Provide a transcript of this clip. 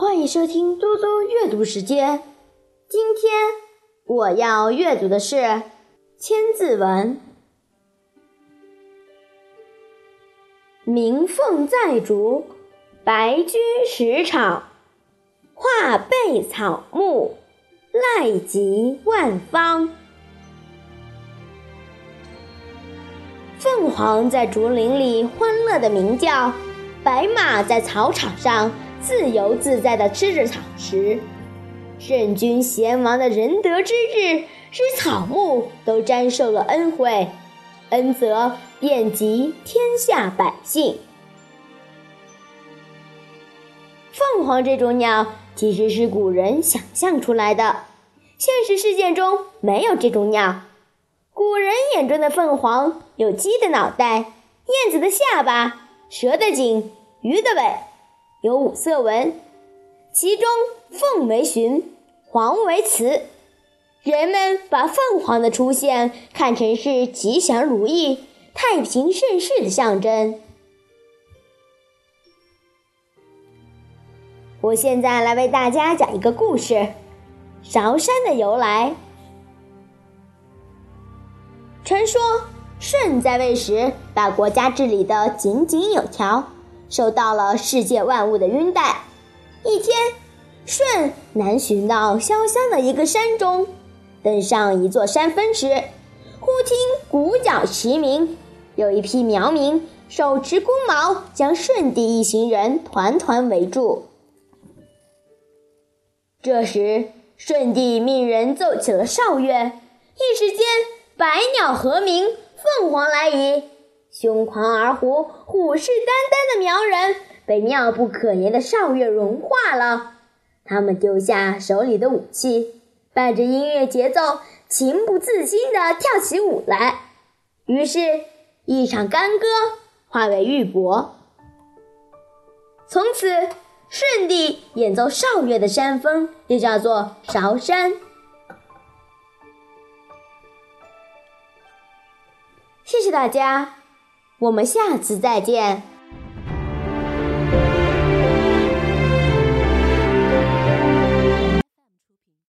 欢迎收听多多阅读时间。今天我要阅读的是《千字文》。鸣凤在竹，白驹食草，画背草木，赖及万方。凤凰在竹林里欢乐的鸣叫，白马在草场上。自由自在地吃着草食，圣君贤王的仁德之日，使草木都沾受了恩惠，恩泽遍及天下百姓。凤凰这种鸟其实是古人想象出来的，现实世界中没有这种鸟。古人眼中的凤凰有鸡的脑袋、燕子的下巴、蛇的颈、鱼的尾。有五色纹，其中凤为旬，凰为雌。人们把凤凰的出现看成是吉祥如意、太平盛世的象征。我现在来为大家讲一个故事：韶山的由来。传说舜在位时，把国家治理得井井有条。受到了世界万物的拥戴。一天，舜南巡到潇湘的一个山中，登上一座山峰时，忽听鼓角齐鸣，有一批苗民手持弓矛，将舜帝一行人团团围住。这时，舜帝命人奏起了哨乐，一时间，百鸟和鸣，凤凰来仪。凶狂而虎、虎视眈眈的苗人被妙不可言的哨乐融化了，他们丢下手里的武器，伴着音乐节奏，情不自禁地跳起舞来。于是，一场干戈化为玉帛。从此，舜帝演奏哨乐的山峰就叫做韶山。谢谢大家。我们下次再见。